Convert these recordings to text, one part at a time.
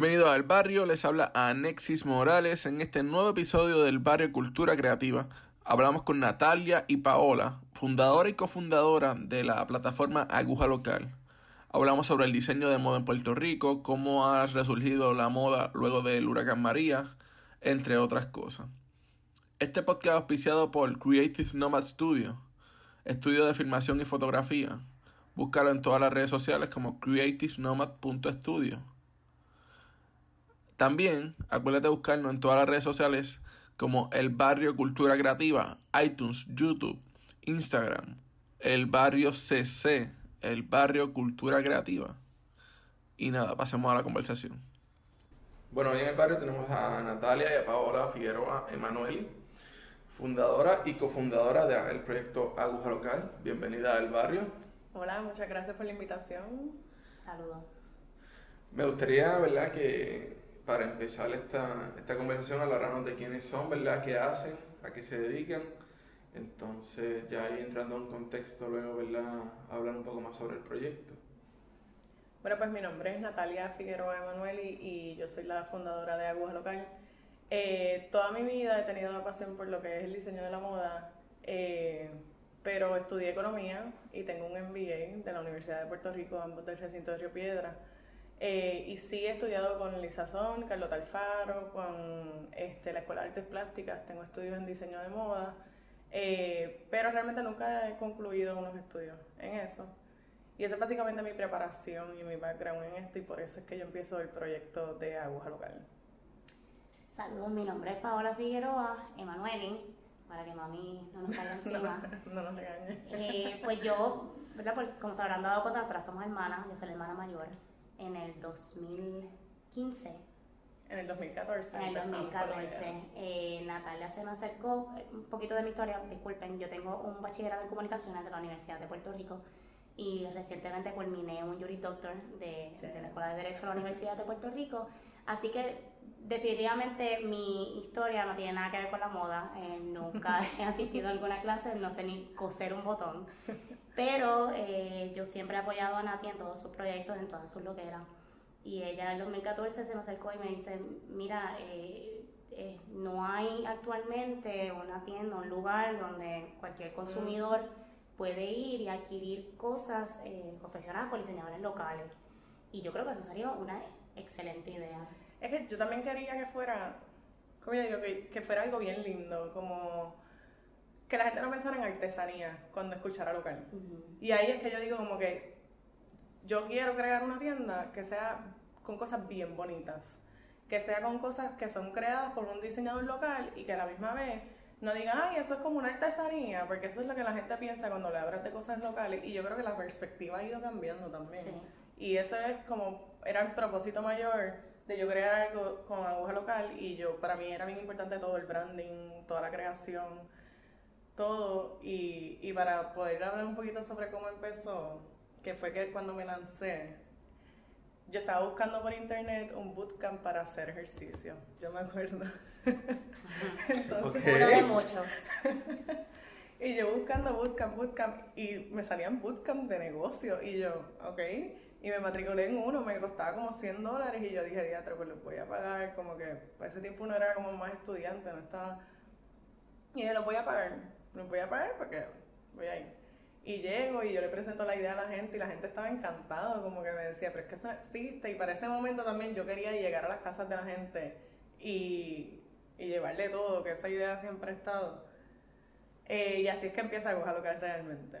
Bienvenido al barrio, les habla Anexis Morales en este nuevo episodio del Barrio Cultura Creativa. Hablamos con Natalia y Paola, fundadora y cofundadora de la plataforma Aguja Local. Hablamos sobre el diseño de moda en Puerto Rico, cómo ha resurgido la moda luego del huracán María, entre otras cosas. Este podcast es auspiciado por Creative Nomad Studio, estudio de filmación y fotografía. Búscalo en todas las redes sociales como creativenomad.studio. También acuérdate de buscarnos en todas las redes sociales como El Barrio Cultura Creativa, iTunes, YouTube, Instagram, El Barrio CC, El Barrio Cultura Creativa. Y nada, pasemos a la conversación. Bueno, hoy en el barrio tenemos a Natalia y a Paola Figueroa Emanueli, fundadora y cofundadora del proyecto Aguja Local. Bienvenida al barrio. Hola, muchas gracias por la invitación. Saludos. Me gustaría, ¿verdad?, que para empezar esta, esta conversación hablarnos de quiénes son, ¿verdad?, qué hacen, a qué se dedican. Entonces, ya ahí entrando en contexto, luego, ¿verdad?, hablar un poco más sobre el proyecto. Bueno, pues mi nombre es Natalia Figueroa Emanueli y yo soy la fundadora de Aguja Local. Eh, toda mi vida he tenido una pasión por lo que es el diseño de la moda, eh, pero estudié economía y tengo un MBA de la Universidad de Puerto Rico, ambos del recinto de Río Piedra. Eh, y sí he estudiado con Lizazón, Carlota Alfaro, con este, la Escuela de Artes Plásticas, tengo estudios en diseño de moda, pero realmente nunca he concluido unos estudios en eso. Y esa es básicamente mi preparación y mi background en esto y por eso es que yo empiezo el proyecto de Aguja Local. Saludos, mi nombre es Paola Figueroa, Emanueli, para que mami no nos caiga encima. no, nos regañe. Eh, pues yo, ¿verdad? Pues como se habrán dado cuenta, nosotras somos hermanas, yo soy la hermana mayor. En el 2015 en el 2014. En el 2014. Eh, Natalia se me acercó, eh, un poquito de mi historia, disculpen, yo tengo un bachillerato en comunicaciones de la Universidad de Puerto Rico y recientemente culminé un jury doctor de, de, la Escuela de Derecho de la Universidad de Puerto Rico. Así que definitivamente mi historia no tiene nada que ver con la moda. Eh, nunca he asistido a alguna clase, no sé ni coser un botón. Pero eh, yo siempre he apoyado a Nati en todos sus proyectos, en todas sus loqueras. Y ella en el 2014 se me acercó y me dice, mira, eh, no hay actualmente una tienda, un lugar donde cualquier consumidor puede ir y adquirir cosas eh, confeccionadas por diseñadores locales. Y yo creo que eso sería una excelente idea. Es que yo también quería que fuera, como yo digo, que, fuera algo bien lindo, como que la gente no pensara en artesanía cuando escuchara local. Y ahí es que yo digo como que yo quiero crear una tienda que sea con cosas bien bonitas, que sea con cosas que son creadas por un diseñador local y que a la misma vez no digan, ay, eso es como una artesanía, porque eso es lo que la gente piensa cuando le hablas de cosas locales. Y yo creo que la perspectiva ha ido cambiando también. Y ese es como, era el propósito mayor de yo crear algo con aguja local. Y yo, para mí era bien importante todo el branding, toda la creación, todo. Y, y para poder hablar un poquito sobre cómo empezó, que fue que cuando me lancé, yo estaba buscando por internet un bootcamp para hacer ejercicio. Yo me acuerdo. Entonces, Uno de muchos. y yo buscando bootcamp, bootcamp, y me salían bootcamp de negocio. Y yo, ok. Y me matriculé en uno, me costaba como 100 dólares. Y yo dije, diatro, pues lo voy a pagar. Como que para ese tiempo uno era como más estudiante, no estaba. Y dije, lo voy a pagar. Lo voy a pagar porque voy a ir. Y llego y yo le presento la idea a la gente y la gente estaba encantada, como que me decía, pero es que eso existe. Y para ese momento también yo quería llegar a las casas de la gente y, y llevarle todo, que esa idea siempre ha estado. Eh, y así es que empieza a coger lo que es realmente.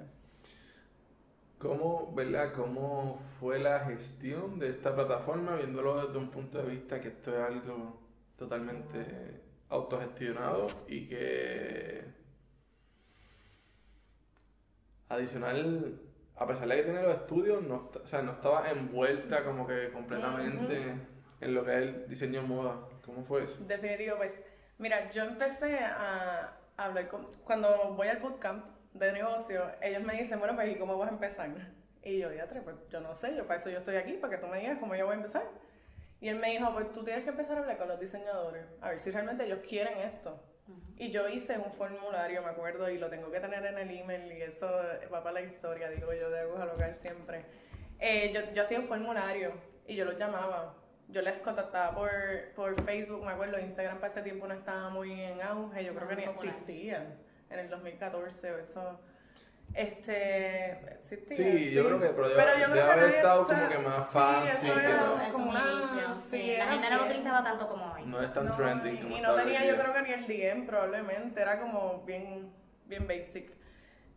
¿Cómo, ¿verdad? ¿Cómo fue la gestión de esta plataforma, viéndolo desde un punto de vista que esto es algo totalmente autogestionado y que adicional, a pesar de que tiene los estudios, no, o sea, no estaba envuelta como que completamente en lo que es el diseño de moda. ¿Cómo fue eso? Definitivo, pues, mira, yo empecé a hablar con, cuando voy al bootcamp de negocio, ellos me dicen, bueno, pues, ¿y cómo vas a empezar? Y yo, ya, pues, yo no sé, yo para eso yo estoy aquí, para que tú me digas cómo yo voy a empezar. Y él me dijo, pues tú tienes que empezar a hablar con los diseñadores, a ver si realmente ellos quieren esto. Y yo hice un formulario, me acuerdo, y lo tengo que tener en el email, y eso va para la historia, digo yo, de aguja local siempre. Eh, yo, yo hacía un formulario y yo los llamaba. Yo les contactaba por, por Facebook, me acuerdo, Instagram para ese tiempo no estaba muy en auge, yo creo que ni existían en el 2014 o eso. Este, existía, sí, yo creo que, pero, Pero debe, yo creo debe que haber estado o sea, como que más sí, eso era no- Es como inicio, sí, sí, era La gente no lo utilizaba tanto como hoy. no es tan No, trending y, como y no tenía yo creo que ni el DM probablemente, era como bien, bien basic.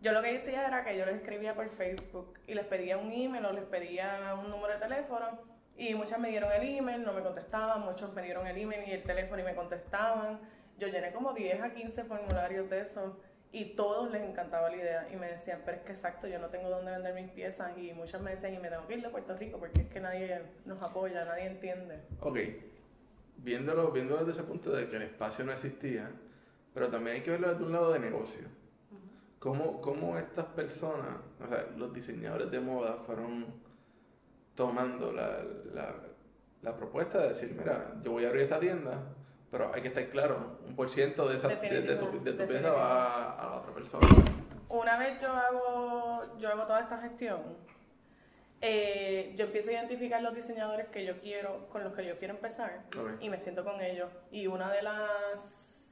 Yo lo que decía era que yo les escribía por Facebook y les pedía un email o les pedía un número de teléfono y muchas me dieron el email, no me contestaban, muchos me dieron el email y el teléfono y me contestaban. Yo llené como 10 a 15 formularios de esos y todos les encantaba la idea y me decían, pero es que exacto, yo no tengo dónde vender mis piezas y muchas me decían, y me tengo que ir de Puerto Rico porque es que nadie nos apoya, nadie entiende. Ok, viéndolo, viéndolo desde ese punto de que el espacio no existía, pero también hay que verlo desde un lado de negocio. ¿Cómo, cómo estas personas, o sea, los diseñadores de moda fueron tomando la, la, la propuesta de decir, mira, yo voy a abrir esta tienda, pero hay que estar claro, un por ciento de, esa, de, de tu, de tu pieza va a la otra persona. Sí, una vez yo hago, yo hago toda esta gestión, eh, yo empiezo a identificar los diseñadores que yo quiero, con los que yo quiero empezar, Ok. y me siento con ellos. Y una de las,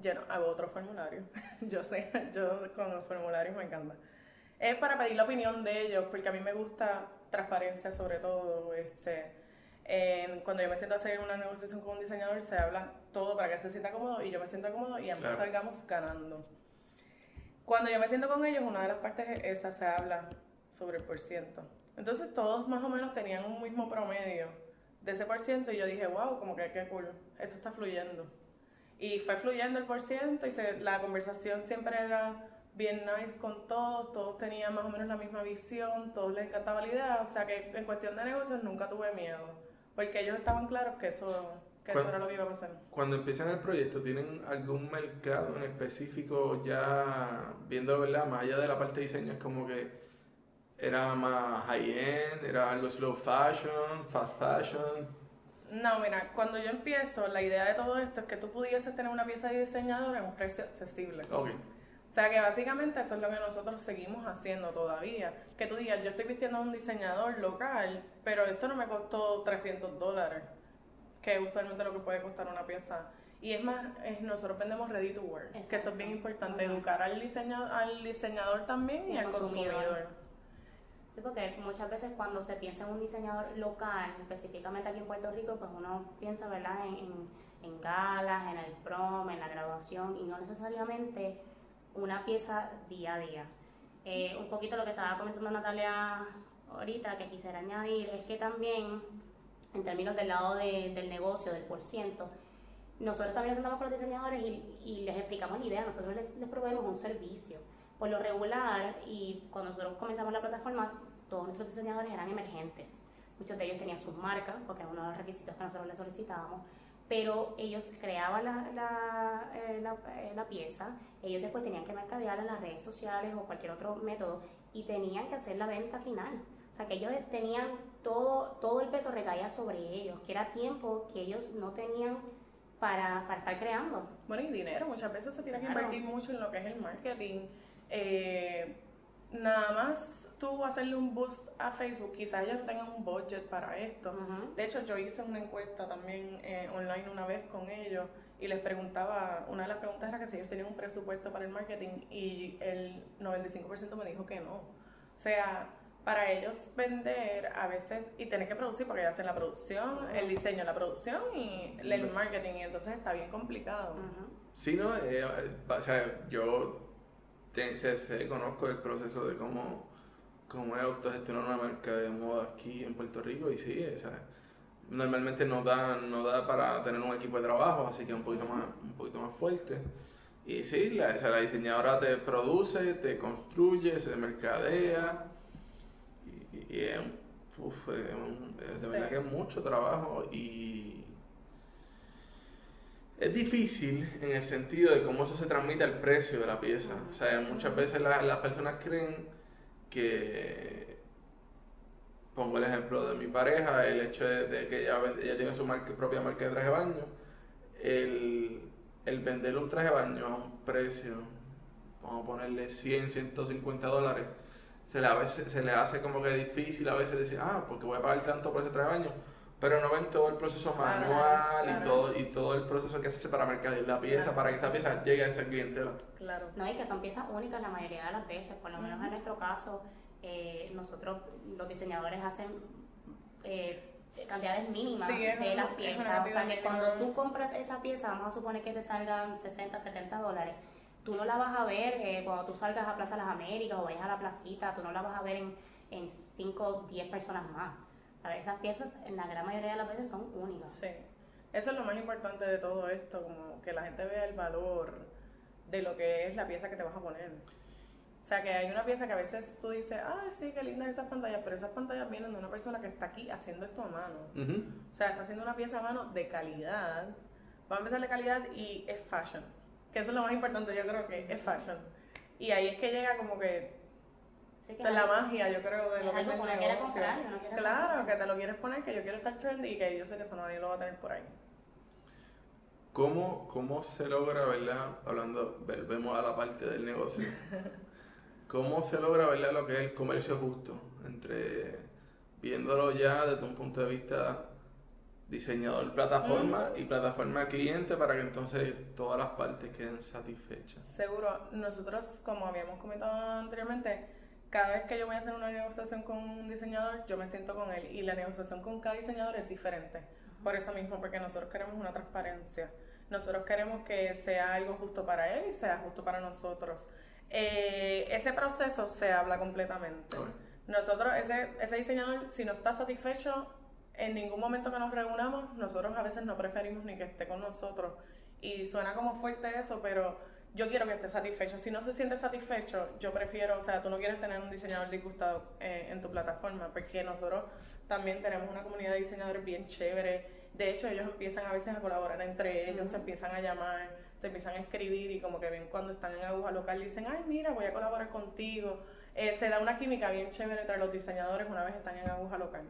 yo no, hago otro formulario, yo sé, yo con los formularios me encanta. Es para pedir la opinión de ellos, porque a mí me gusta transparencia sobre todo, este, en- cuando yo me siento a hacer una negociación con un diseñador, se habla todo para que él se sienta cómodo y yo me siento cómodo y ambos Claro. salgamos ganando. Cuando yo me siento con ellos, una de las partes es esa, se habla sobre el por ciento. Entonces todos más o menos tenían un mismo promedio de ese por ciento y yo dije, wow, como que qué cool, esto está fluyendo. Y fue fluyendo el por ciento y se- la conversación siempre era bien nice con todos, todos tenían más o menos la misma visión, todos les encantaba la idea, o sea que en cuestión de negocios nunca tuve miedo, porque ellos estaban claros que eso, que eso ¿Cuál- era lo que iba a pasar. Cuando empiezan el proyecto, ¿tienen algún mercado en específico ya viéndolo, verdad? Más allá de la parte de diseño, es como que era más high-end, era algo slow fashion, fast fashion. No, mira, cuando yo empiezo, la idea de todo esto es que tú pudieses tener una pieza de diseñador en un precio accesible. Ok, O sea que básicamente eso es lo que nosotros seguimos haciendo todavía. Que tú digas, yo estoy vistiendo a un diseñador local, pero esto no me costó 300 dólares, que es usualmente lo que puede costar una pieza. Y es más, es- nosotros vendemos ready to wear, que eso es bien importante, educar al diseñador, al diseñador también y, Y al al consumidor. consumidor. Sí, porque muchas veces cuando se piensa en un diseñador local, específicamente aquí en Puerto Rico, pues uno piensa, ¿verdad?, en, en, en galas, en el prom, en la graduación, y no necesariamente una pieza día a día. Eh, un poquito lo que estaba comentando Natalia ahorita, que quisiera añadir, es que también, en términos del lado de- del negocio, del por ciento, nosotros también sentamos con los diseñadores y, y les explicamos la idea, nosotros les, les proveemos un servicio. Por lo regular, y cuando nosotros comenzamos la plataforma, todos nuestros diseñadores eran emergentes. Muchos de ellos tenían sus marcas, porque es uno de los requisitos que nosotros les solicitábamos, pero ellos creaban la, la, eh, la, eh, la pieza, ellos después tenían que mercadearla en las redes sociales o cualquier otro método y tenían que hacer la venta final. O sea, que ellos tenían todo, todo el peso recaía sobre ellos, que era tiempo que ellos no tenían para, para estar creando. Bueno, y dinero, muchas veces se tiene que Claro. invertir mucho en lo que es el marketing. Eh, nada más tú hacerle un boost a Facebook, quizás ellos tengan un budget para esto. De hecho, yo hice una encuesta también eh, online una vez con ellos y les preguntaba, una de las preguntas era que si ellos tenían un presupuesto para el marketing y el 95% me dijo que no. O sea, para ellos vender a veces y tener que producir, porque ellos hacen la producción, el diseño, la producción y el marketing, y entonces está bien complicado. Ujú. Sí, no, eh, o sea, yo te- sé, conozco el proceso de cómo, cómo es autogestionar una marca de moda aquí en Puerto Rico y sí, o sea, normalmente no da, no da para tener un equipo de trabajo, así que es un poquito más, un poquito más fuerte. Y sí, la, o sea, la diseñadora te produce, te construye, se mercadea y, y es, uf, es de verdad que es mucho trabajo y es difícil en el sentido de cómo eso se transmite al precio de la pieza. O sea, muchas veces la- las personas creen que, pongo el ejemplo de mi pareja, el hecho de, de que ella, ella tiene su propia marca de traje de baño, el, el venderle un traje de baño a un precio, vamos a ponerle 100, 150 dólares, se le, a veces, se le hace como que difícil a veces decir, ah, porque voy a pagar tanto por ese trabajo pero no ven todo el proceso manual y todo y todo el proceso que se hace para mercadear la pieza, para que esa pieza llegue a ese cliente. Claro. No, y que son piezas únicas la mayoría de las veces, por lo menos en nuestro caso, eh, nosotros los diseñadores hacen eh, cantidades mínimas de las piezas. O sea que cuando tú compras esa pieza, vamos a suponer que te salgan 60, 70 dólares. Tú no la vas a ver eh, cuando tú salgas a Plaza Las Américas o vayas a la placita, tú no la vas a ver en, en 5 o 10 personas más esas piezas en la gran mayoría de las veces son únicas. Sí. Eso es lo más importante de todo esto, como que la gente vea el valor de lo que es la pieza que te vas a poner. O sea, que hay una pieza que a veces tú dices, ah, sí, qué lindas esas pantallas, pero esas pantallas vienen de una persona que está aquí haciendo esto a mano. O sea, está haciendo una pieza a mano de calidad. Va a empezar de calidad y es fashion. Que eso es lo más importante, yo creo que es fashion. Y ahí es que llega como que de la magia, yo creo, de lo que es el negocio. claro, que te lo quieres poner, que yo quiero estar trendy y que yo sé que eso nadie lo va a tener por ahí. ¿Cómo, cómo se logra, verdad? Hablando, volvemos a la parte del negocio. ¿Cómo se logra, verdad, lo que es el comercio justo? Entre viéndolo ya desde un punto de vista diseñador plataforma y plataforma cliente para que entonces todas las partes queden satisfechas. Seguro, nosotros como habíamos comentado anteriormente, cada vez que yo voy a hacer una negociación con un diseñador, yo me siento con él y la negociación con cada diseñador es diferente. Por eso mismo, porque nosotros queremos una transparencia. Nosotros queremos que sea algo justo para él y sea justo para nosotros. Eh, ese proceso se habla completamente. Nosotros, ese, ese diseñador, si no está satisfecho, en ningún momento que nos reunamos, nosotros a veces no preferimos ni que esté con nosotros. Y suena como fuerte eso, pero yo quiero que esté satisfecho. Si no se siente satisfecho, yo prefiero, o sea, tú no quieres tener un diseñador disgustado eh, en tu plataforma, porque nosotros también tenemos una comunidad de diseñadores bien chévere. De hecho, ellos empiezan a veces a colaborar entre ellos, se empiezan a llamar, se empiezan a escribir y como que ven cuando están en aguja local, dicen, ay, mira, voy a colaborar contigo. Eh, se da una química bien chévere entre los diseñadores una vez están en aguja local.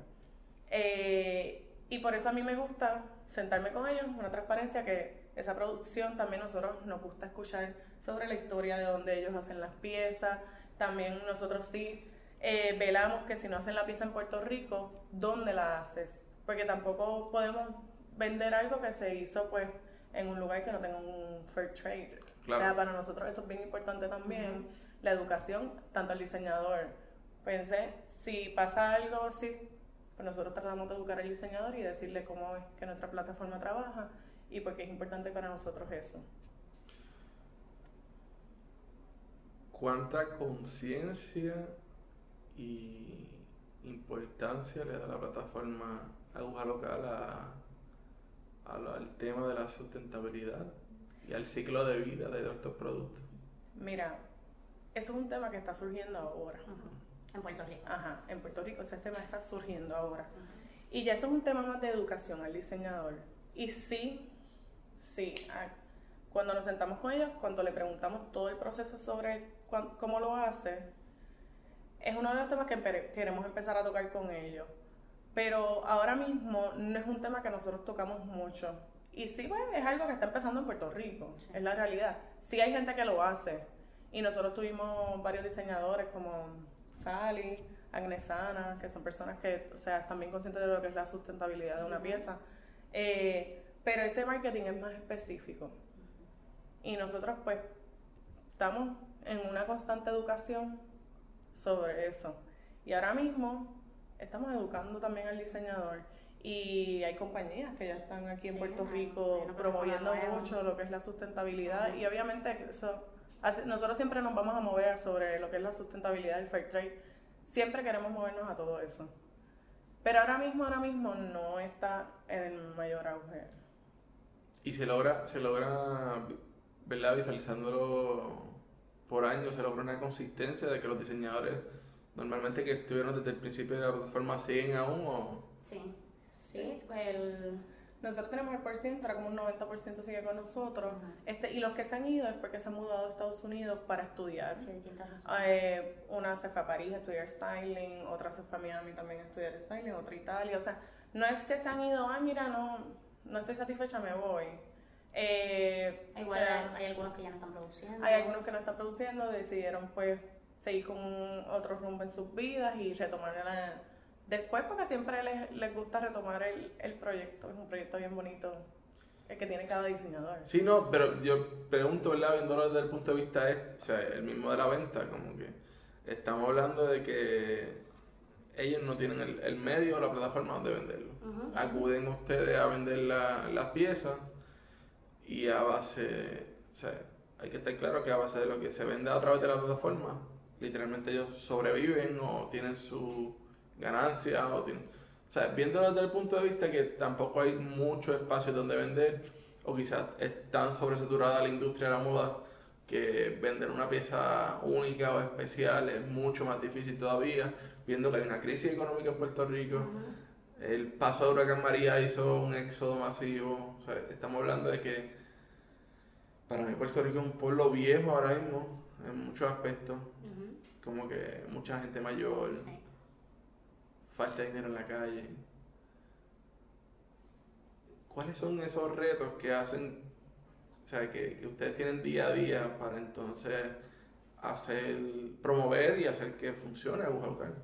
Eh, y por eso a mí me gusta sentarme con ellos, una transparencia que esa producción también nosotros nos gusta escuchar sobre la historia de dónde ellos hacen las piezas. También nosotros sí eh, velamos que si no hacen la pieza en Puerto Rico, ¿dónde la haces? Porque tampoco podemos vender algo que se hizo pues en un lugar que no tenga un fair trade. O sea, para nosotros eso es bien importante también, la educación, tanto al diseñador. Pensé, si pasa algo así, pues nosotros tratamos de educar al diseñador y decirle cómo es que nuestra plataforma trabaja y porque es importante para nosotros eso. ¿Cuánta conciencia y importancia le da la plataforma Aguja Local a, al tema de la sustentabilidad y al ciclo de vida de estos productos? Mira, eso es un tema que está surgiendo ahora. En Puerto Rico. Ajá, en Puerto Rico ese tema está surgiendo ahora. Y ya eso es un tema más de educación al diseñador. Y sí, Sí, cuando nos sentamos con ellos, cuando le preguntamos todo el proceso sobre cómo lo hace, es uno de los temas que queremos empezar a tocar con ellos. Pero ahora mismo no es un tema que nosotros tocamos mucho. Y sí, pues, es algo que está empezando en Puerto Rico, es la realidad. Sí hay gente que lo hace. Y nosotros tuvimos varios diseñadores como Sally, Agnesana, que son personas que, o sea, están bien conscientes de lo que es la sustentabilidad de una pieza. Eh, pero ese marketing es más específico. Y nosotros pues estamos en una constante educación sobre eso. Y ahora mismo estamos educando también al diseñador. Y hay compañías que ya están aquí en Puerto Rico promoviendo mucho lo que es la sustentabilidad. Y obviamente eso, nosotros siempre nos vamos a mover sobre lo que es la sustentabilidad del fair trade. Siempre queremos movernos a todo eso. Pero ahora mismo, ahora mismo no está en el mayor auge. Y se logra, se logra, ¿verdad? Visualizándolo por años, se logra una consistencia de que los diseñadores normalmente que estuvieron desde el principio de la plataforma siguen aún o... Sí, sí, pues Nosotros tenemos el por ciento, ahora como un 90% sigue con nosotros. este Y los que se han ido es porque se han mudado a Estados Unidos para estudiar. Sí, eh, una se fue a París a estudiar styling, otra se fue a Miami también a estudiar styling, otra a Italia. O sea, no es que se han ido, ay, mira, no, no estoy satisfecha, me voy. Eh, Igual hay, algunos que ya no están produciendo. Hay algunos que no están produciendo, decidieron pues seguir con otro rumbo en sus vidas y retomar la... después porque siempre les, les gusta retomar el, el proyecto, es un proyecto bien bonito el que tiene cada diseñador. Sí, no, pero yo pregunto, ¿verdad? Viéndolo desde el punto de vista, es, o sea, el mismo de la venta, como que estamos hablando de que ellos no tienen el, el medio o la plataforma donde venderlo. Ujú. Acuden ustedes a vender la- las piezas y a base, o sea, hay que estar claro que a base de lo que se vende a través de la plataforma, literalmente ellos sobreviven o tienen su ganancia o tienen, o sea, viéndolo desde el punto de vista que tampoco hay mucho espacio donde vender o quizás es tan sobresaturada la industria de la moda que vender una pieza única o especial es mucho más difícil todavía, viendo que hay una crisis económica en Puerto Rico. El paso de Huracán María hizo un éxodo masivo. O sea, estamos hablando de que para mí Puerto Rico es un pueblo viejo ahora mismo, en muchos aspectos. Como que mucha gente mayor, Sí. falta de dinero en la calle. ¿Cuáles son esos retos que hacen, o sea, que, que ustedes tienen día a día para entonces hacer, promover y hacer que funcione Aguja Local?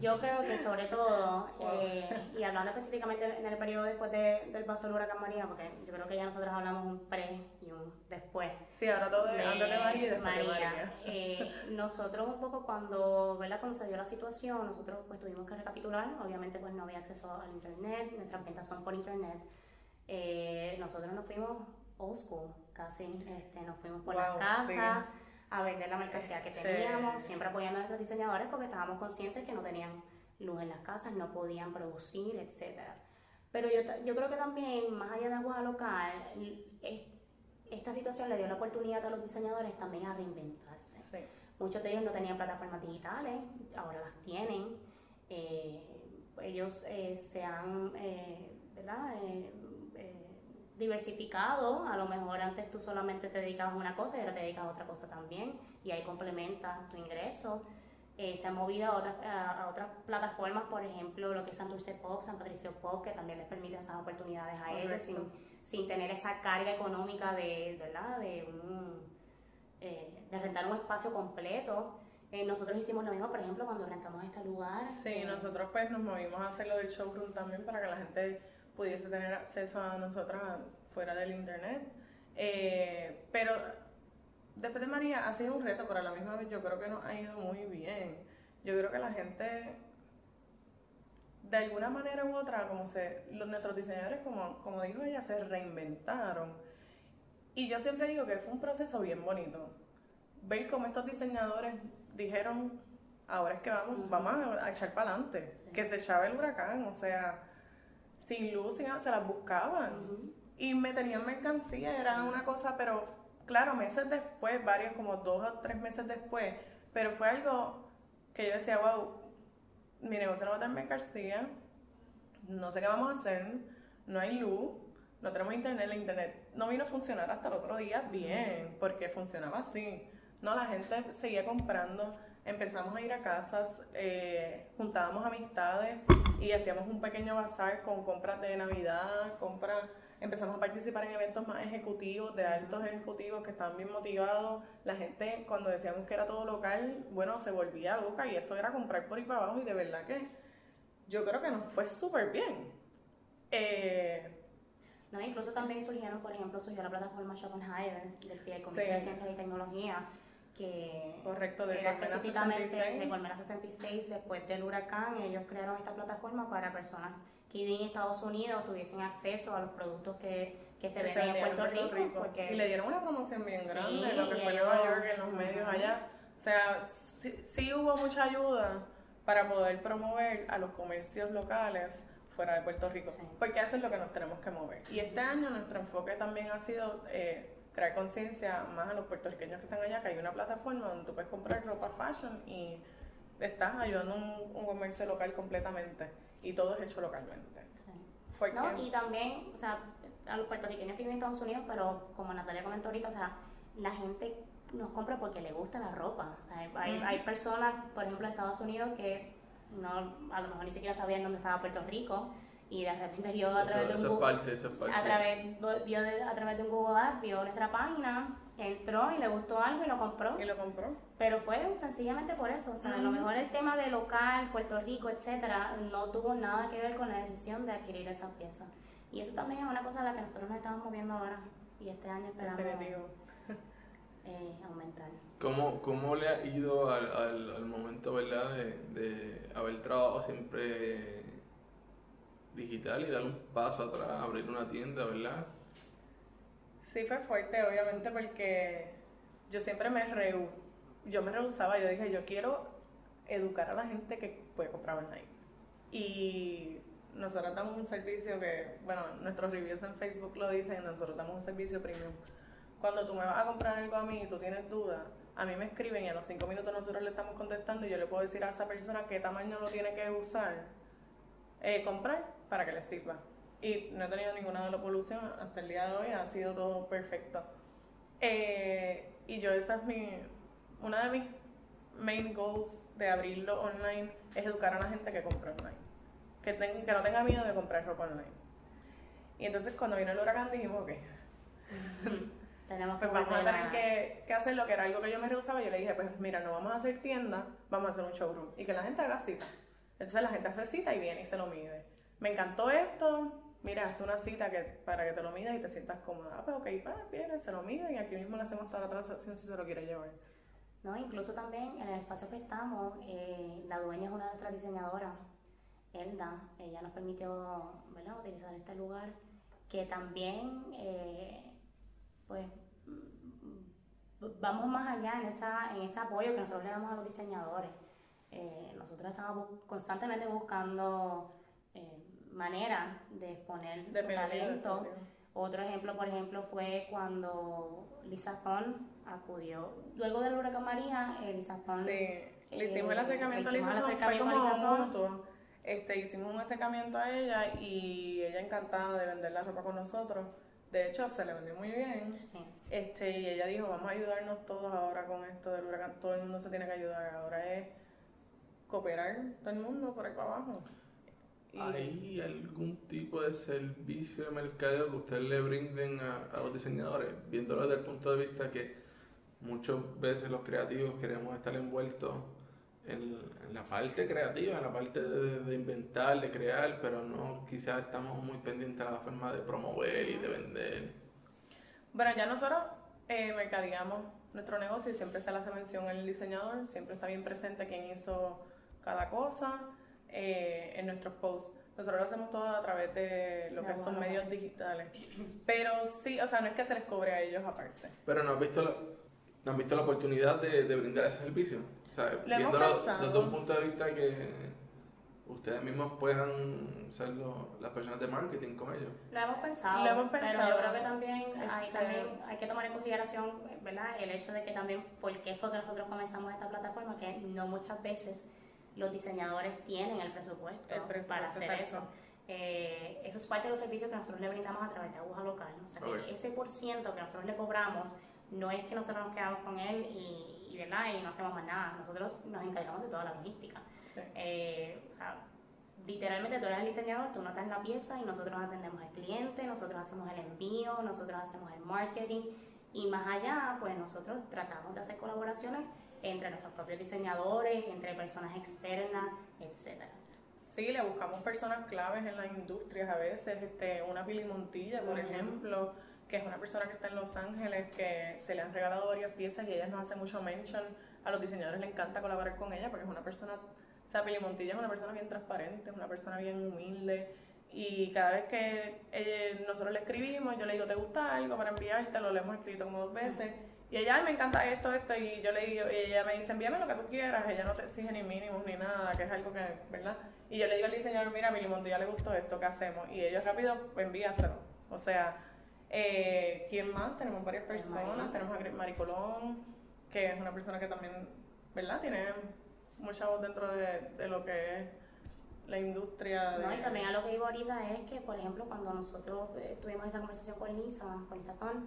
Yo creo que sobre todo, eh, y hablando específicamente en el periodo después de- del paso del huracán María, porque yo creo que ya nosotros hablamos un pre y un después. Sí, ahora todo de antes de María y después de María. Eh, nosotros un poco cuando, ¿verdad? cuando se dio la situación, nosotros pues tuvimos que recapitular, obviamente pues no había acceso al internet, nuestras ventas son por internet. Eh, nosotros nos fuimos old school, casi, este, nos fuimos por las Wow, casas a vender la mercancía que Sí. teníamos, siempre apoyando a nuestros diseñadores porque estábamos conscientes que no tenían luz en las casas, no podían producir, etcétera. Pero yo, yo creo que también, más allá de agua local, es- esta situación le dio la oportunidad a los diseñadores también a reinventarse. Sí. Muchos de ellos no tenían plataformas digitales, ahora las tienen. Eh, ellos eh, se han eh, ¿verdad? Diversificado. A lo mejor antes tú solamente te dedicabas a una cosa y ahora te dedicas a otra cosa también. Y ahí complementas tu ingreso. Eh, se han movido a otras, a, otras plataformas, por ejemplo, lo que es Santurce Pop, San Patricio Pop, que también les permite esas oportunidades a ellos sin, sin tener esa carga económica de, ¿verdad? de, un, eh, de rentar un espacio completo. Eh, nosotros hicimos lo mismo, por ejemplo, cuando rentamos este lugar. Sí, eh, nosotros pues nos movimos a hacer lo del showroom también para que la gente pudiese tener acceso a nosotras fuera del internet. Eh, pero después de María ha sido un reto, pero a la misma vez yo creo que nos ha ido muy bien. Yo creo que la gente, de alguna manera u otra, como se, los, nuestros diseñadores, como, como dijo ella, se reinventaron. Y yo siempre digo que fue un proceso bien bonito. Ver cómo estos diseñadores dijeron, ahora es que vamos, Ujú. vamos a, a echar para adelante. Sí. Que se echaba el huracán, o sea, sin luz, sin se las buscaban. Y me tenían mercancía, era una cosa, pero claro, meses después, varios, como dos o tres meses después, pero fue algo que yo decía, wow, mi negocio no va a tener mercancía, no sé qué vamos a hacer, no hay luz, no tenemos internet, el internet no vino a funcionar hasta el otro día bien, porque funcionaba así. No, la gente seguía comprando, empezamos a ir a casas, eh, juntábamos amistades y hacíamos un pequeño bazar con compras de Navidad, compras, empezamos a participar en eventos más ejecutivos, de altos ejecutivos que estaban bien motivados. La gente, cuando decíamos que era todo local, bueno, se volvía loca y eso era comprar por ahí para abajo y de verdad que yo creo que nos fue súper bien. Eh, No, incluso también surgieron, por ejemplo, surgió la plataforma Shop and Hire del Fideicomiso Sí. de Ciencias y Tecnología, que Correcto, de era específicamente 66. de Colmena 66, después del huracán, ellos crearon esta plataforma para personas que viven en Estados Unidos tuviesen acceso a los productos que, que se venden en vendían Puerto, Rico, porque Y le dieron una promoción bien Sí, grande, lo que fue ellos- Nueva York en los medios Ujú. allá. O sea, sí, sí hubo mucha ayuda para poder promover a los comercios locales fuera de Puerto Rico, Sí. porque eso es lo que nos tenemos que mover. Y este año nuestro enfoque también ha sido eh, crear conciencia más a los puertorriqueños que están allá, que hay una plataforma donde tú puedes comprar ropa fashion y estás ayudando un, un comercio local completamente y todo es hecho localmente. Sí. ¿no? Y también, o sea, a los puertorriqueños que viven en Estados Unidos, pero como Natalia comentó ahorita, o sea, la gente nos compra porque le gusta la ropa. O sea, hay, hay personas, por ejemplo, de Estados Unidos que no, a lo mejor ni siquiera sabían dónde estaba Puerto Rico y de repente vio a través de un eso es Google, parte, eso es parte. a través, vio de- a través de un Google Ads, vio nuestra página entró y le gustó algo y lo compró. Y lo compró. Pero fue sencillamente por eso. O sea, a lo mejor el tema de local, Puerto Rico, etcétera, no tuvo nada que ver con la decisión de adquirir esa pieza. Y eso también es una cosa a la que nosotros nos estamos moviendo ahora. Y este año esperamos eh, aumentar. ¿Cómo, ¿Cómo le ha ido al, al, al momento, verdad, de, de haber trabajado siempre digital y dar un paso atrás, abrir una tienda, verdad? Sí, fue fuerte, obviamente, porque yo siempre me rehu yo me rehusaba, yo dije, yo quiero educar a la gente que puede comprar online. Y nosotros damos un servicio que, bueno, nuestros reviews en Facebook lo dicen, nosotros damos un servicio premium. Cuando tú me vas a comprar algo a mí y tú tienes dudas, a mí me escriben y a los cinco minutos nosotros le estamos contestando y yo le puedo decir a esa persona qué tamaño lo tiene que usar, eh, comprar para que le sirva. Y no he tenido ninguna devolución hasta el día de hoy, ha sido todo perfecto. Eh, y yo esa es mi, una de mis main goals de abrirlo online es educar a la gente que compra online. Que, que no tenga miedo de comprar ropa online. Y entonces cuando vino el huracán dijimos, ok, Tenemos pues vamos a tener que, que, hacer lo que era algo que yo me rehusaba. Yo le dije, pues mira, no vamos a hacer tienda, vamos a hacer un showroom. Y que la gente haga cita. Entonces la gente hace cita y viene y se lo mide. Me encantó esto, mira, hasta una cita que, para que te lo midas y te sientas cómoda. Ah, pues ok, pues, viene, se lo mide y aquí mismo le hacemos toda la transacción si se lo quiere llevar. No, incluso también en el espacio que estamos, eh, la dueña es una de nuestras diseñadoras, Elda. Ella nos permitió ¿verdad? utilizar este lugar que también, eh, pues, vamos más allá en, esa, en ese apoyo que nosotros le damos a los diseñadores. Eh, nosotros estamos constantemente buscando maneras de exponer su talento. Otro ejemplo, por ejemplo, fue cuando Lisa Pond acudió. Luego del huracán María, eh, Lisa Pond... Sí, le hicimos el acercamiento a Lisa Pond, fue como Este, hicimos un acercamiento a ella y ella encantada de vender la ropa con nosotros. De hecho, se le vendió muy bien. Este, y ella dijo, vamos a ayudarnos todos ahora con esto del huracán. Todo el mundo se tiene que ayudar. Ahora es cooperar todo el mundo por ahí para abajo. ¿Hay algún tipo de servicio de mercadeo que ustedes le brinden a, los diseñadores? Viéndolo desde el punto de vista que muchas veces los creativos queremos estar envueltos en, la parte creativa, en la parte de, inventar, de crear, pero no quizás estamos muy pendientes a la forma de promover y de vender. Bueno, ya nosotros eh, mercadeamos nuestro negocio y siempre se le hace mención el diseñador, siempre está bien presente quién hizo cada cosa eh, en nuestros posts. Nosotros lo hacemos todo a través de lo que son medios digitales. Pero sí, o sea, no es que se les cobre a ellos aparte. Pero no has visto la, no has visto la oportunidad de, de brindar ese servicio. O sea, viéndolo desde un punto de vista que ustedes mismos puedan ser las personas de marketing con ellos. Lo hemos pensado. Lo hemos pensado. Pero yo creo que también, hay, este, también hay que tomar en consideración, ¿verdad? El hecho de que también, ¿por qué fue que nosotros comenzamos esta plataforma? Que no muchas veces los diseñadores tienen el presupuesto, para hacer eso. Eh, eso es parte de los servicios que nosotros le brindamos a través de aguja local. O sea, que ese por ciento que nosotros le cobramos no es que nosotros nos quedamos con él y, y, ¿verdad? y no hacemos más nada. Nosotros nos encargamos de toda la logística. Eh, o sea, literalmente tú eres el diseñador, tú notas la pieza y nosotros atendemos al cliente, nosotros hacemos el envío, nosotros hacemos el marketing y más allá, pues nosotros tratamos de hacer colaboraciones entre nuestros propios diseñadores, entre personas externas, etc. Sí, le buscamos personas claves en las industrias a veces, este, una Pili Montilla, por ejemplo, que es una persona que está en Los Ángeles, que se le han regalado varias piezas y ella nos hace mucho mention. A los diseñadores le encanta colaborar con ella porque es una persona, o sea, Pili Montilla es una persona bien transparente, es una persona bien humilde. Y cada vez que eh, nosotros le escribimos, yo le digo, ¿te gusta algo para enviarte? Lo hemos escrito como dos veces. Y ella, ay, me encanta esto, esto, y yo le digo, y ella me dice, envíame lo que tú quieras, ella no te exige ni mínimos ni nada, que es algo que, ¿verdad? Y yo le digo al diseñador, mira, a mi ya le gustó esto, ¿qué hacemos? Y ellos rápido, pues envíaselo. O sea, eh, ¿quién más? Tenemos varias personas, tenemos a Maricolón, que es una persona que también, ¿verdad? Tiene mucha voz dentro de, de lo que es la industria. No, y también a lo que iba ahorita es que, por ejemplo, cuando nosotros eh, tuvimos esa conversación con Lisa, con Lisa Pan,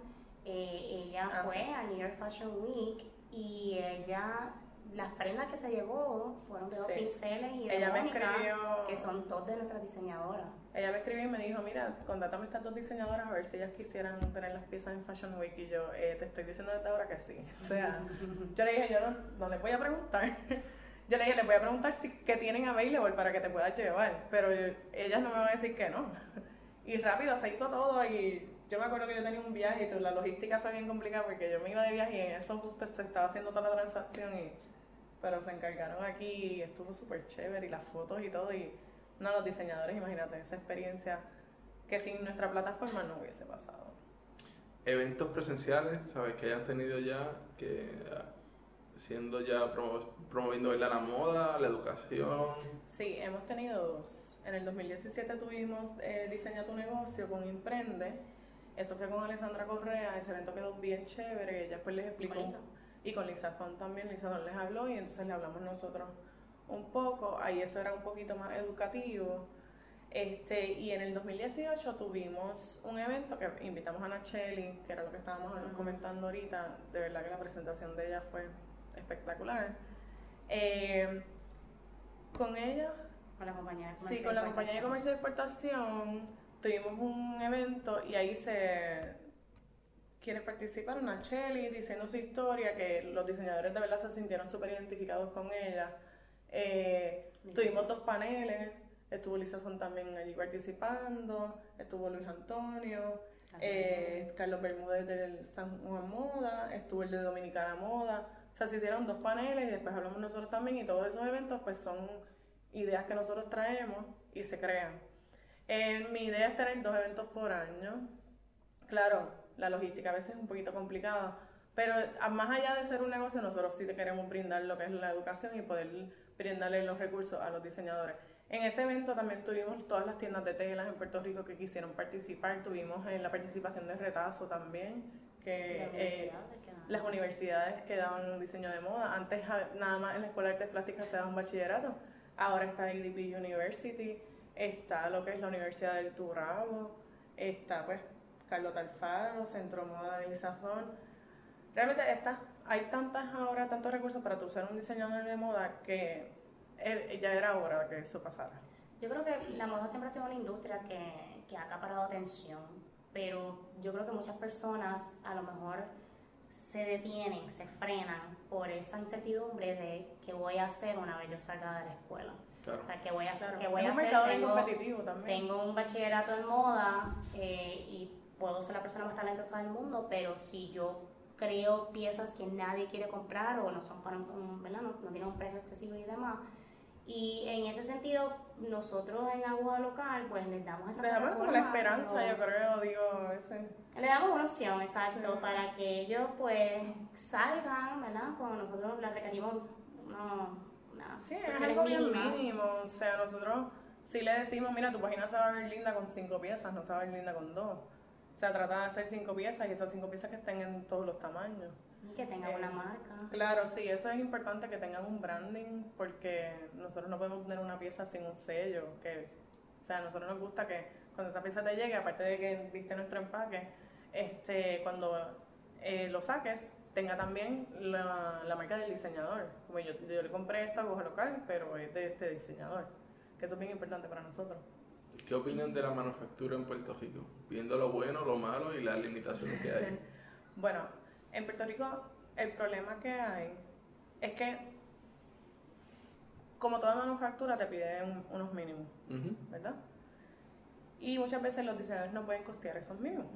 eh, ella ah, fue a New York Fashion Week y ella las prendas que se llevó fueron de dos Sí. pinceles y de Ella me Mónica, escribió- que son dos de nuestras diseñadoras. Ella me escribió y me dijo, mira, contátame estas dos diseñadoras a ver si ellas quisieran tener las piezas en Fashion Week. Y yo, eh, te estoy diciendo desde ahora que sí. O sea, yo le dije, yo no, no les voy a preguntar. Yo le dije, les voy a preguntar si que tienen available para que te puedas llevar. Pero yo- ellas no me van a decir que no. Y rápido se hizo todo y yo me acuerdo que yo tenía un viaje y la logística fue bien complicada porque yo me iba de viaje y en eso justo se estaba haciendo toda la transacción y pero se encargaron aquí y estuvo súper chévere y las fotos y todo y no los diseñadores imagínate esa experiencia que sin nuestra plataforma no hubiese pasado Eventos presenciales, ¿sabes? Que hayan tenido ya, que ah, siendo ya promo- promoviendo la moda, la educación. sí hemos tenido dos en el 2017 tuvimos eh, diseña tu negocio con Imprende eso fue con Alessandra Correa ese evento quedó bien chévere ella después les explicó Con Lisa. y con Lisa Fon también Lisa Fon les habló y entonces le hablamos nosotros un poco ahí eso era un poquito más educativo Este, y en el 2018 tuvimos un evento que invitamos a Nacheli, que era lo que estábamos Ujú. comentando ahorita. De verdad que la presentación de ella fue espectacular. Eh, con ella, Con la compañía de sí, comercio con y la compañía de comercio y exportación, tuvimos un evento y ahí se quienes participaron, Nacheli, diciendo su historia, que los diseñadores de verdad se sintieron súper identificados con ella. Eh, tuvimos dos paneles, estuvo Lisa Son también allí participando, estuvo Luis Antonio, eh, Carlos Bermúdez del San Juan Moda, estuvo el de Dominicana Moda. O sea, se hicieron dos paneles y después hablamos nosotros también y todos esos eventos pues son ideas que nosotros traemos y se crean. Eh, mi idea es tener dos eventos por año. Claro, la logística a veces es un poquito complicada, pero a- más allá de ser un negocio, nosotros sí queremos brindar lo que es la educación y poder brindarle los recursos a los diseñadores. En ese evento también tuvimos todas las tiendas de telas en Puerto Rico que quisieron participar, tuvimos eh, la participación de Retazo también, que Las eh, que las universidades que daban diseño de moda. Antes ja- nada más en la Escuela de Artes Plásticas te daban bachillerato. Ahora está IDP University, está lo que es la Universidad del Turabo, está pues Carlota Alfaro, Centro Moda de Lisazón. Realmente está, hay tantas ahora, tantos recursos para tú ser un diseñador de moda que ya era hora que eso pasara. Yo creo que la moda siempre ha sido una industria que, que ha acaparado atención, pero yo creo que muchas personas a lo mejor se detienen, se frenan por esa incertidumbre de qué voy a hacer una vez yo salga de la escuela. Claro. O sea, qué voy a hacer, Claro, qué voy es a un hacer. mercado bien Tengo- competitivo también. Tengo un bachillerato en moda eh, y puedo ser la persona más talentosa del mundo, pero si yo creo piezas que nadie quiere comprar o no son para un, ¿verdad? No, no tienen un precio accesible y demás. Y en ese sentido, nosotros en Agua Local, pues les damos esa Le damos como la esperanza, pero- yo creo, digo, veces. le damos una opción, exacto, Sí. para que ellos pues salgan, ¿verdad? Como nosotros les requerimos uno, Sí, es algo bien mínimo. O sea, nosotros sí le decimos, mira, tu página se va a ver linda con cinco piezas, no se va a ver linda con dos. O sea, trata de hacer cinco piezas y esas cinco piezas que estén en todos los tamaños. Y que tengan Eh, una marca. Claro, sí, eso es importante que tengan un branding porque nosotros no podemos tener una pieza sin un sello. Que, o sea, a nosotros nos gusta que cuando esa pieza te llegue, aparte de que viste nuestro empaque, este, cuando eh, lo saques, tenga también la, la marca del diseñador. Como yo, yo le compré esta aguja local, pero es de este diseñador. Que eso es bien importante para nosotros. ¿Qué opinan de la manufactura en Puerto Rico? Viendo lo bueno, lo malo y las limitaciones que hay. Bueno, en Puerto Rico el problema que hay es que, como toda manufactura, te piden unos mínimos, Ujú. ¿verdad? Y muchas veces los diseñadores no pueden costear esos mínimos.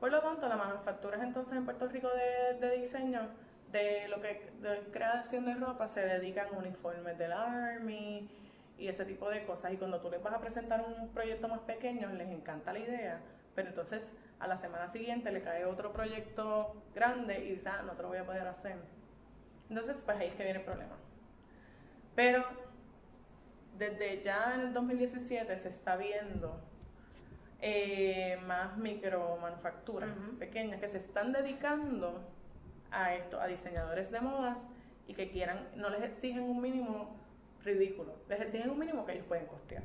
Por lo tanto, las manufacturas entonces en Puerto Rico de, diseño, de lo que de creación de ropa, se dedican a uniformes del Army y ese tipo de cosas. Y cuando tú les vas a presentar un proyecto más pequeño, les encanta la idea, pero entonces a la semana siguiente le cae otro proyecto grande y dice, ah, no te lo voy a poder hacer. Entonces, pues ahí es que viene el problema. Pero desde ya en el 2017 se está viendo eh, más micromanufacturas Ujú. pequeñas que se están dedicando a esto, a diseñadores de modas y que quieran, no les exigen un mínimo ridículo, les exigen un mínimo que ellos pueden costear.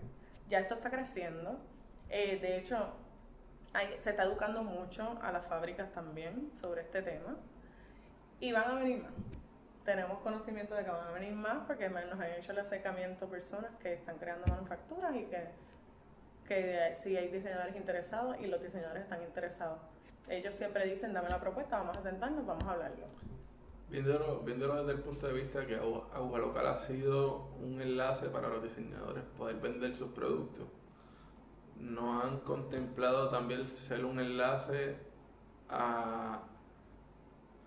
Ya esto está creciendo, eh, de hecho hay- se está educando mucho a las fábricas también sobre este tema y van a venir más. tenemos conocimiento de que van a venir más porque nos han hecho el acercamiento personas que están creando manufacturas y que, que si hay diseñadores interesados y los diseñadores están interesados. Ellos siempre dicen, dame la propuesta, vamos a sentarnos, vamos a hablarlo. Viéndolo, viéndolo desde el punto de vista que Agua Local ha sido un enlace para los diseñadores poder vender sus productos, ¿no han contemplado también ser un enlace a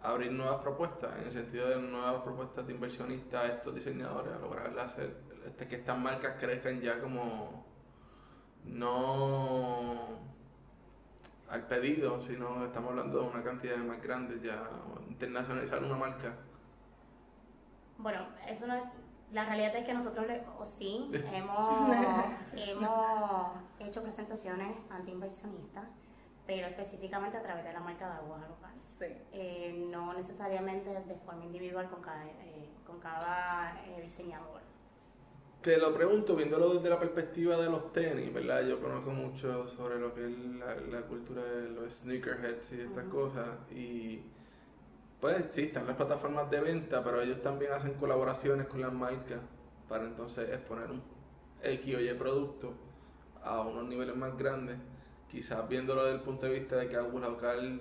abrir nuevas propuestas, en el sentido de nuevas propuestas de inversionistas a estos diseñadores, a lograr hacer este, que estas marcas crezcan ya como no al pedido, sino estamos hablando de una cantidad más grande, ya internacionalizar una marca. Bueno, eso no es. La realidad es que nosotros, o sí, hemos, hemos hecho presentaciones anti inversionistas, pero específicamente a través de la marca de aguas local. Sí. Eh, no necesariamente de forma individual con cada, eh, con cada eh, diseñador. Te lo pregunto viéndolo desde la perspectiva de los tenis, ¿verdad? Yo conozco mucho sobre lo que es la, cultura de los sneakerheads y estas cosas. Y pues sí, están las plataformas de venta, pero ellos también hacen colaboraciones con las marcas para entonces exponer un X o Y producto a unos niveles más grandes. Quizás viéndolo desde el punto de vista de que algún local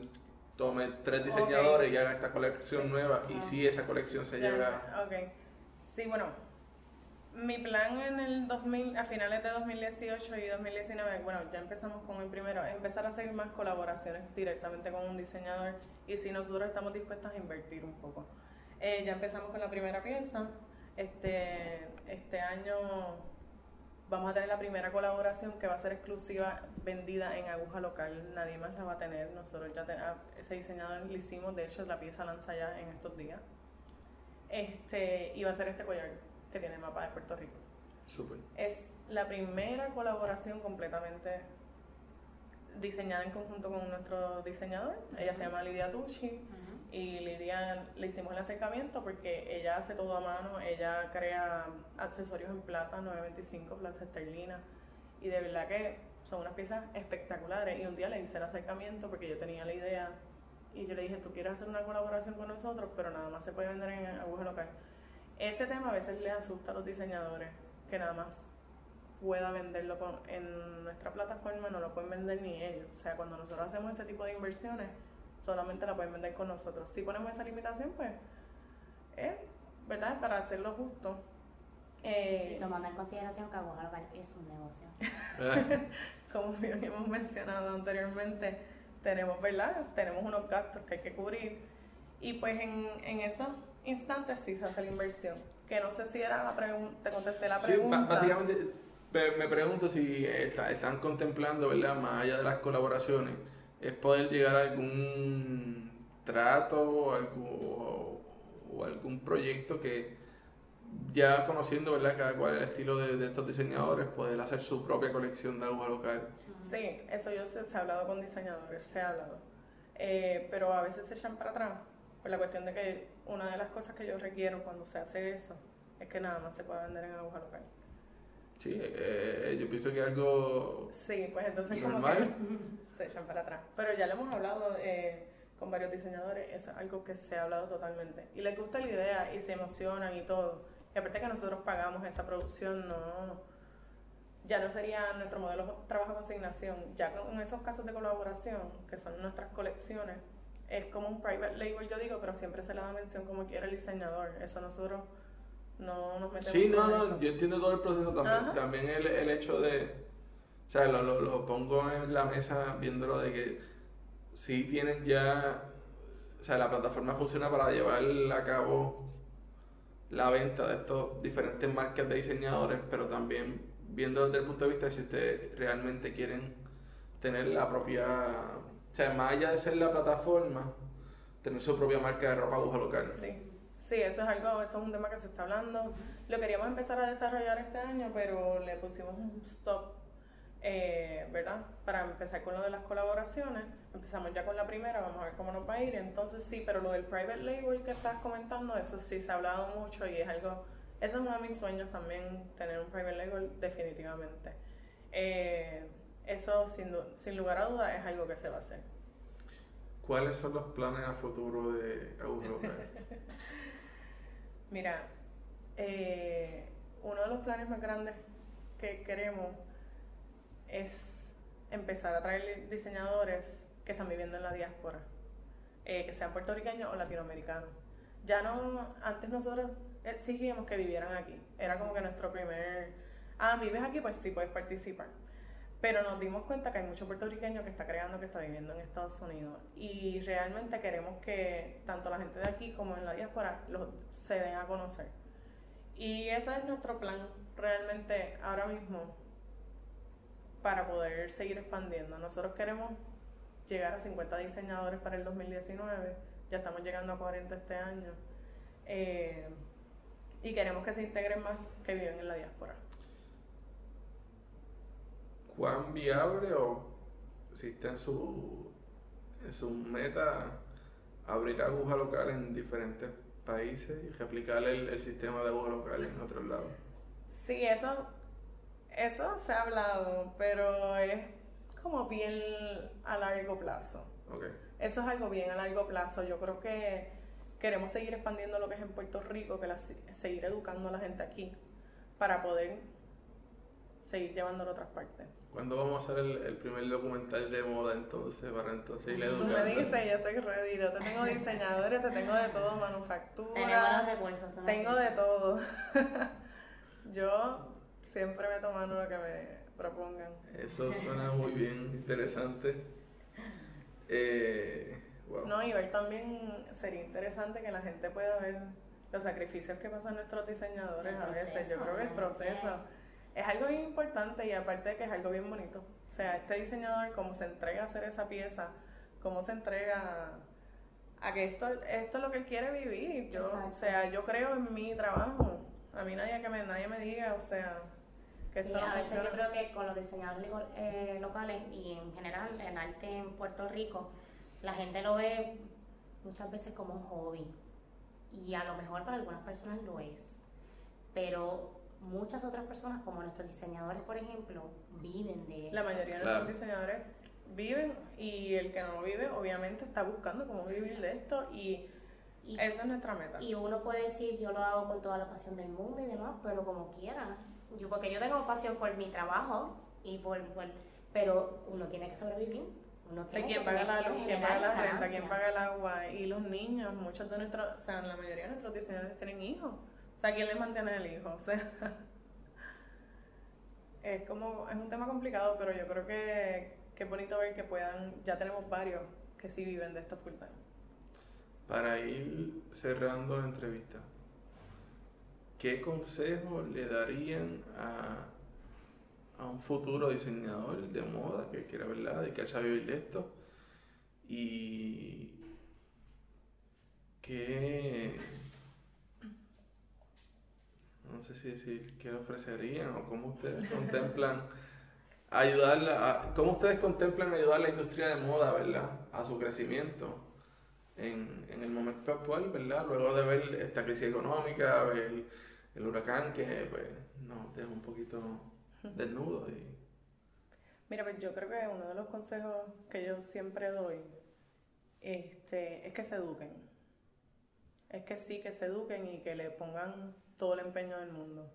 tome tres diseñadores y haga esta colección nueva y si esa colección se llega... Ok. Sí, bueno, mi plan en el 2000, a finales de 2018 y 2019, bueno, ya empezamos con el primero, es empezar a hacer más colaboraciones directamente con un diseñador y si nosotros estamos dispuestos a invertir un poco. Eh, ya empezamos con la primera pieza. Este, este año vamos a tener la primera colaboración que va a ser exclusiva vendida en aguja local. Nadie más la va a tener. Nosotros ya tenemos, ese diseñador lo hicimos, de hecho la pieza lanza ya en estos días. Este, y va a ser este collar que tiene el mapa de Puerto Rico. Super. Es la primera colaboración completamente diseñada en conjunto con nuestro diseñador. Ella se llama Lidia Tucci y Lidia le hicimos el acercamiento porque ella hace todo a mano, ella crea accesorios en plata, 925, plata esterlina y de verdad que son unas piezas espectaculares y un día le hice el acercamiento porque yo tenía la idea y yo le dije, tú quieres hacer una colaboración con nosotros, pero nada más se puede vender en aguja local. Ese tema a veces les asusta a los diseñadores, que nada más pueda venderlo en nuestra plataforma, no lo pueden vender ni ellos. O sea, cuando nosotros hacemos ese tipo de inversiones, solamente la pueden vender con nosotros. Si ponemos esa limitación, pues, eh, ¿verdad? Para hacerlo justo. Eh, y tomando en consideración que Aguja es un negocio. Como bien hemos mencionado anteriormente, tenemos, ¿verdad? Tenemos unos gastos que hay que cubrir. Y pues en, en eso instantes sí se hace la inversión. Que no sé si era la pregunta, te contesté la pregunta. Sí, básicamente me pregunto si están contemplando, ¿verdad? Más allá de las colaboraciones, es poder llegar a algún trato o algún, o, algún proyecto que ya conociendo, ¿verdad? Cada cual el estilo de, estos diseñadores, poder hacer su propia colección de agua local. Sí, eso yo sé, se ha hablado con diseñadores, se ha hablado. Eh, pero a veces se echan para atrás por la cuestión de que una de las cosas que yo requiero cuando se hace eso es que nada más se pueda vender en aguja local. Sí, eh, yo pienso que algo. Sí, pues entonces como que se echan para atrás. Pero ya lo hemos hablado eh, con varios diseñadores, es algo que se ha hablado totalmente. Y les gusta la idea y se emocionan y todo. Y aparte que nosotros pagamos esa producción, no. Ya no sería nuestro modelo de trabajo consignación. Ya con esos casos de colaboración, que son nuestras colecciones, es como un private label, yo digo, pero siempre se le da mención como quiera el diseñador. Eso nosotros no nos metemos Sí, no, no, yo entiendo todo el proceso también. También el, el, hecho de, o sea, lo, lo, lo, pongo en la mesa viéndolo de que sí tienen ya, o sea, la plataforma funciona para llevar a cabo la venta de estos diferentes marcas de diseñadores, pero también viendo desde el punto de vista de si ustedes realmente quieren tener la propia o sea, más allá de ser la plataforma, tener su propia marca de ropa aguja local. Sí. Sí, eso es algo, eso es un tema que se está hablando. Lo queríamos empezar a desarrollar este año, pero le pusimos un stop, eh, ¿verdad? Para empezar con lo de las colaboraciones. Empezamos ya con la primera, vamos a ver cómo nos va a ir. Entonces sí, pero lo del private label que estás comentando, eso sí se ha hablado mucho y es algo, eso es uno de mis sueños también, tener un private label definitivamente. Eh, eso sin, sin lugar a dudas es algo que se va a hacer. ¿Cuáles son los planes a futuro de Aguja Mira, eh, uno de los planes más grandes que queremos es empezar a traer diseñadores que están viviendo en la diáspora, eh, que sean puertorriqueños o latinoamericanos. Ya no, antes nosotros exigíamos que vivieran aquí, era como que nuestro primer, ah, vives aquí, pues sí, puedes participar. Pero nos dimos cuenta que hay mucho puertorriqueño que está creando, que está viviendo en Estados Unidos. Y realmente queremos que tanto la gente de aquí como en la diáspora los, se den a conocer. Y ese es nuestro plan realmente ahora mismo para poder seguir expandiendo. Nosotros queremos llegar a 50 diseñadores para el 2019, ya estamos llegando a 40 este año. Eh, y queremos que se integren más que viven en la diáspora. ¿Cuán viable o si está en su, en su meta abrir aguja local en diferentes países y replicar el, el sistema de aguja local en otros lados? Sí, eso, eso se ha hablado, pero es como bien a largo plazo. Okay. Eso es algo bien a largo plazo. Yo creo que queremos seguir expandiendo lo que es en Puerto Rico, que seguir educando a la gente aquí para poder seguir llevándolo a otras partes. ¿Cuándo vamos a hacer el, primer documental de moda entonces para entonces ir educando? Tú me dices, yo estoy ready, yo te tengo diseñadores, te tengo de todo, manufactura. Tengo de todo. yo siempre me tomo lo que me propongan. Eso suena muy bien, interesante. Eh, No, y ver también sería interesante que la gente pueda ver los sacrificios que pasan nuestros diseñadores a veces. Yo creo que el proceso es algo bien importante y aparte de que es algo bien bonito. O sea, este diseñador, cómo se entrega a hacer esa pieza, cómo se entrega a, que esto, esto es lo que él quiere vivir. Yo, o sea, yo creo en mi trabajo. A mí nadie que me, nadie me diga, o sea, que esto sí, a veces yo creo que con los diseñadores eh, locales y en general el arte en Puerto Rico, la gente lo ve muchas veces como un hobby. Y a lo mejor para algunas personas lo es. Pero muchas otras personas, como nuestros diseñadores, por ejemplo, viven de La mayoría de nuestros diseñadores viven y el que no vive, obviamente, está buscando cómo vivir de esto y, esa es nuestra meta. Y uno puede decir, yo lo hago con toda la pasión del mundo y demás, pero como quiera. Yo, porque yo tengo pasión por mi trabajo y por, pero uno tiene que sobrevivir. Uno tiene ¿quién paga la luz? ¿Quién paga la renta? ¿Quién paga el agua? Y los niños, muchos de nuestros, o sea, la mayoría de nuestros diseñadores tienen hijos. Sea, ¿quién le mantiene el hijo? O sea, es como, es un tema complicado, pero yo creo que, que es bonito ver que puedan, ya tenemos varios que sí viven de esto full time. Para ir cerrando la entrevista, ¿qué consejo le darían a, a un futuro diseñador de moda que quiera verla, de que haya vivir de esto? Y qué no sé si decir qué ofrecerían o cómo ustedes contemplan ayudarla, cómo ustedes contemplan ayudar a la industria de moda, ¿verdad? A su crecimiento en, en el momento actual, ¿verdad? Luego de ver esta crisis económica, ver el huracán que pues nos deja un poquito desnudo y... Mira, pues yo creo que uno de los consejos que yo siempre doy este, es que se eduquen. Es que sí, que se eduquen y que le pongan todo el empeño del mundo.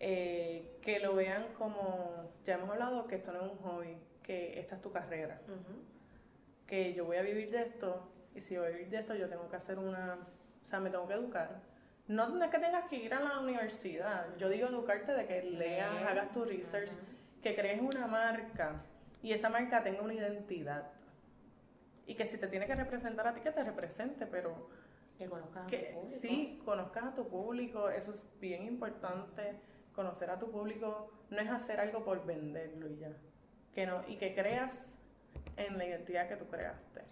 Eh, que lo vean como, ya hemos hablado que esto no es un hobby, que esta es tu carrera. Que yo voy a vivir de esto y si voy a vivir de esto yo tengo que hacer una, o sea, me tengo que educar. No, es que tengas que ir a la universidad, yo digo educarte de que leas, hagas tu research, que crees una marca y esa marca tenga una identidad. Y que si te tiene que representar a ti, que te represente, pero que conozcas a tu público. Sí, conozcas a tu público, eso es bien importante. Conocer a tu público no es hacer algo por venderlo y ya. Que no, y que creas en la identidad que tú creaste.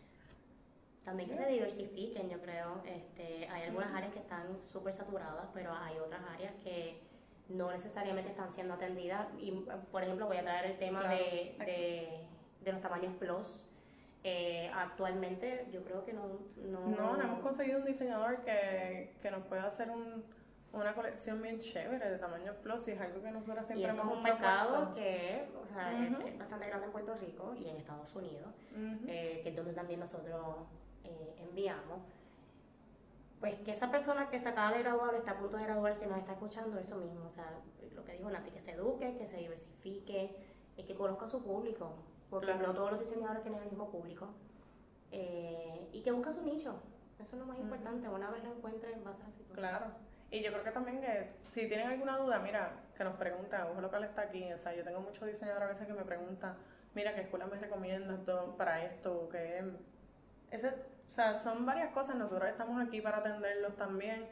También que se diversifiquen, yo creo. Este, hay algunas áreas que están súper saturadas, pero hay otras áreas que no necesariamente están siendo atendidas. Y, por ejemplo, voy a traer el tema de, de, de, los tamaños plus eh, actualmente yo creo que no... No, no, hemos conseguido un diseñador que, que nos pueda hacer un, una colección bien chévere de tamaño plus y es algo que nosotros siempre y eso hemos es un mercado que o sea, es, bastante grande en Puerto Rico y en Estados Unidos, eh, que es donde también nosotros eh, enviamos. pues que esa persona que se acaba de graduar está a punto de graduarse nos está escuchando, eso mismo, o sea, lo que dijo Nati, que se eduque, que se diversifique, y que conozca a su público, porque no todos los diseñadores tienen el mismo público, eh, y que busque su nicho, eso es lo más importante, una vez lo encuentre va a ser exitoso. Claro. Y yo creo que también que si tienen alguna duda, mira, que nos preguntan, Ojo Local está aquí, o sea, yo tengo muchos diseñadores a veces que me preguntan, mira, ¿qué escuela me recomiendas para esto? Que ese, o sea, son varias cosas, nosotros estamos aquí para atenderlos también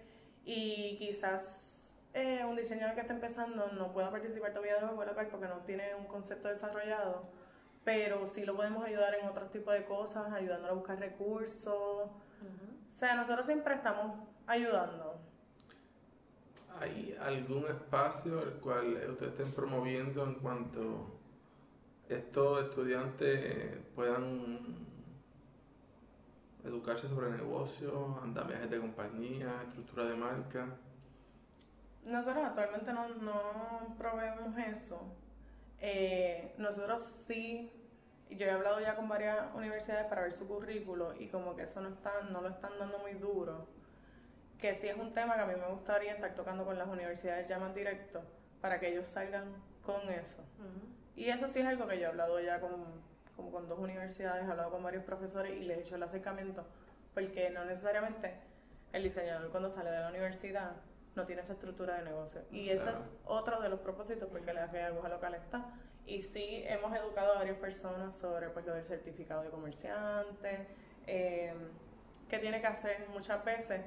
y quizás eh, un diseñador que está empezando no pueda participar todavía de Ojo Local porque no tiene un concepto desarrollado, pero sí lo podemos ayudar en otros tipos de cosas, ayudándolo a buscar recursos. O sea, nosotros siempre estamos ayudando. ¿Hay algún espacio el cual ustedes estén promoviendo en cuanto estos estudiantes puedan educarse sobre negocios, andamiajes de compañía, estructura de marca? Nosotros actualmente no, no proveemos eso. Eh, nosotros sí, yo he hablado ya con varias universidades para ver su currículo y como que eso no, está, no lo están dando muy duro que sí es un tema que a mí me gustaría estar tocando con las universidades ya más directo para que ellos salgan con eso. Y eso sí es algo que yo he hablado ya con, como con dos universidades, he hablado con varios profesores y les he hecho el acercamiento, porque no necesariamente el diseñador cuando sale de la universidad no tiene esa estructura de negocio. Y ese es otro de los propósitos porque la aguja local está. Y sí hemos educado a varias personas sobre pues, lo del certificado de comerciante, eh, que tiene que hacer muchas veces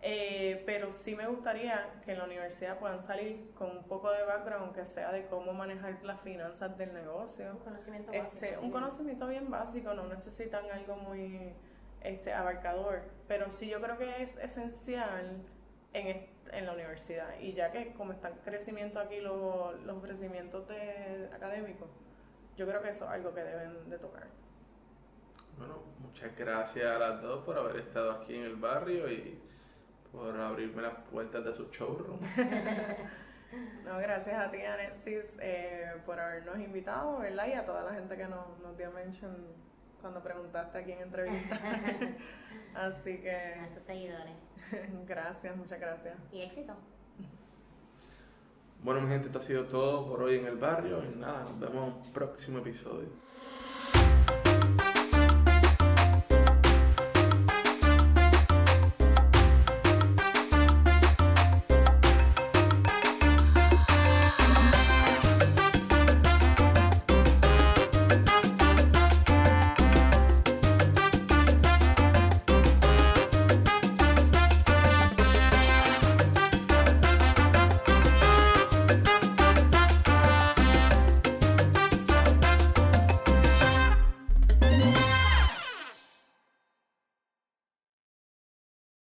eh, pero sí me gustaría que en la universidad puedan salir con un poco de background, que sea de cómo manejar las finanzas del negocio. Un conocimiento este, básico. un conocimiento bien básico, no necesitan algo muy este, abarcador, pero sí yo creo que es esencial en, en la universidad. Y ya que como está en crecimiento aquí los, los ofrecimientos de, académicos, yo creo que eso es algo que deben de tocar. Bueno, muchas gracias a las dos por haber estado aquí en el barrio y por abrirme las puertas de su showroom. no, gracias a ti, Alexis, eh, por habernos invitado, ¿verdad? Y a toda la gente que nos, nos dio mention cuando preguntaste aquí en entrevista. Así que... A esos seguidores. gracias, muchas gracias. Y éxito. Bueno, mi gente, esto ha sido todo por hoy en el barrio. Y nada, nos vemos en un próximo episodio.